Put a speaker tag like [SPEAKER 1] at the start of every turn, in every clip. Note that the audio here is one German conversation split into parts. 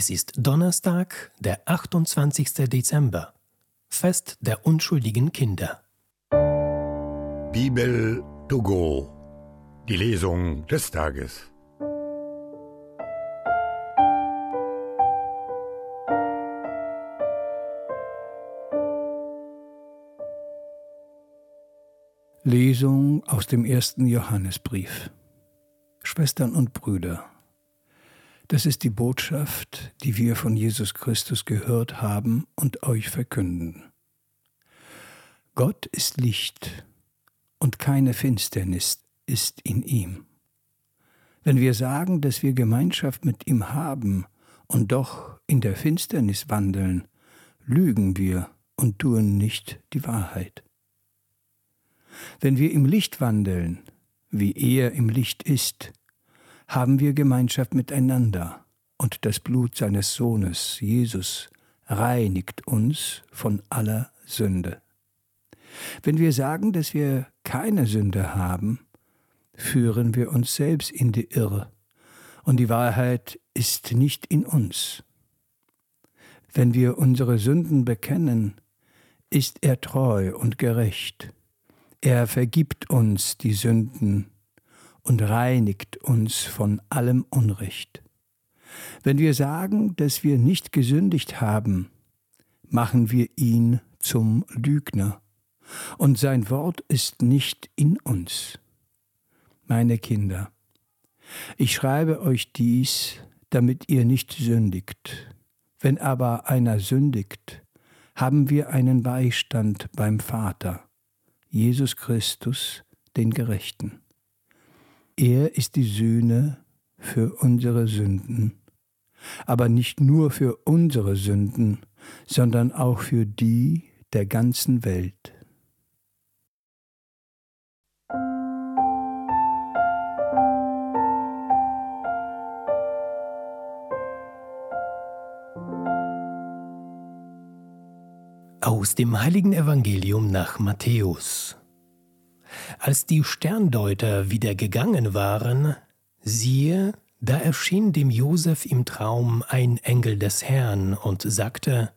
[SPEAKER 1] Es ist Donnerstag, der 28. Dezember, Fest der unschuldigen Kinder.
[SPEAKER 2] Bibel to go, die Lesung des Tages.
[SPEAKER 3] Lesung aus dem ersten Johannesbrief. Schwestern und Brüder, das ist die Botschaft, die wir von Jesus Christus gehört haben und euch verkünden. Gott ist Licht und keine Finsternis ist in ihm. Wenn wir sagen, dass wir Gemeinschaft mit ihm haben und doch in der Finsternis wandeln, lügen wir und tun nicht die Wahrheit. Wenn wir im Licht wandeln, wie er im Licht ist, haben wir Gemeinschaft miteinander, und das Blut seines Sohnes, Jesus, reinigt uns von aller Sünde. Wenn wir sagen, dass wir keine Sünde haben, führen wir uns selbst in die Irre, und die Wahrheit ist nicht in uns. Wenn wir unsere Sünden bekennen, ist er treu und gerecht. Er vergibt uns die Sünden und reinigt uns von allem Unrecht. Wenn wir sagen, dass wir nicht gesündigt haben, machen wir ihn zum Lügner, und sein Wort ist nicht in uns. Meine Kinder, ich schreibe euch dies, damit ihr nicht sündigt. Wenn aber einer sündigt, haben wir einen Beistand beim Vater, Jesus Christus, den Gerechten. Er ist die Sühne für unsere Sünden, aber nicht nur für unsere Sünden, sondern auch für die der ganzen Welt.
[SPEAKER 1] Aus dem heiligen Evangelium nach Matthäus. Als die Sterndeuter wieder gegangen waren, siehe, da erschien dem Josef im Traum ein Engel des Herrn und sagte: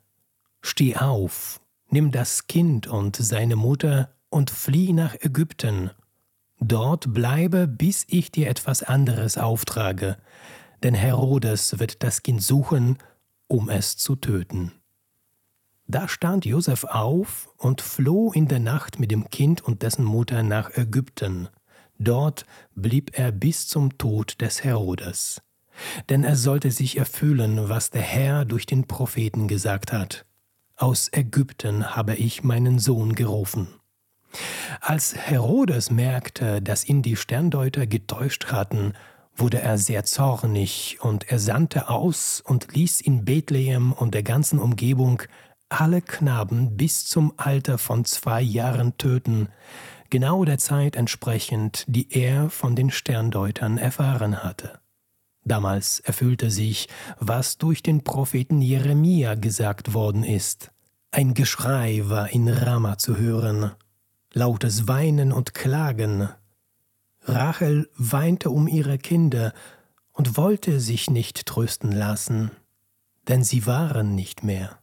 [SPEAKER 1] Steh auf, nimm das Kind und seine Mutter und flieh nach Ägypten. Dort bleibe, bis ich dir etwas anderes auftrage, denn Herodes wird das Kind suchen, um es zu töten. Da stand Josef auf und floh in der Nacht mit dem Kind und dessen Mutter nach Ägypten. Dort blieb er bis zum Tod des Herodes. Denn er sollte sich erfüllen, was der Herr durch den Propheten gesagt hat. Aus Ägypten habe ich meinen Sohn gerufen. Als Herodes merkte, dass ihn die Sterndeuter getäuscht hatten, wurde er sehr zornig und er sandte aus und ließ in Bethlehem und der ganzen Umgebung alle Knaben bis zum Alter von zwei Jahren töten, genau der Zeit entsprechend, die er von den Sterndeutern erfahren hatte. Damals erfüllte sich, was durch den Propheten Jeremia gesagt worden ist. Ein Geschrei war in Rama zu hören, lautes Weinen und Klagen. Rachel weinte um ihre Kinder und wollte sich nicht trösten lassen, denn sie waren nicht mehr.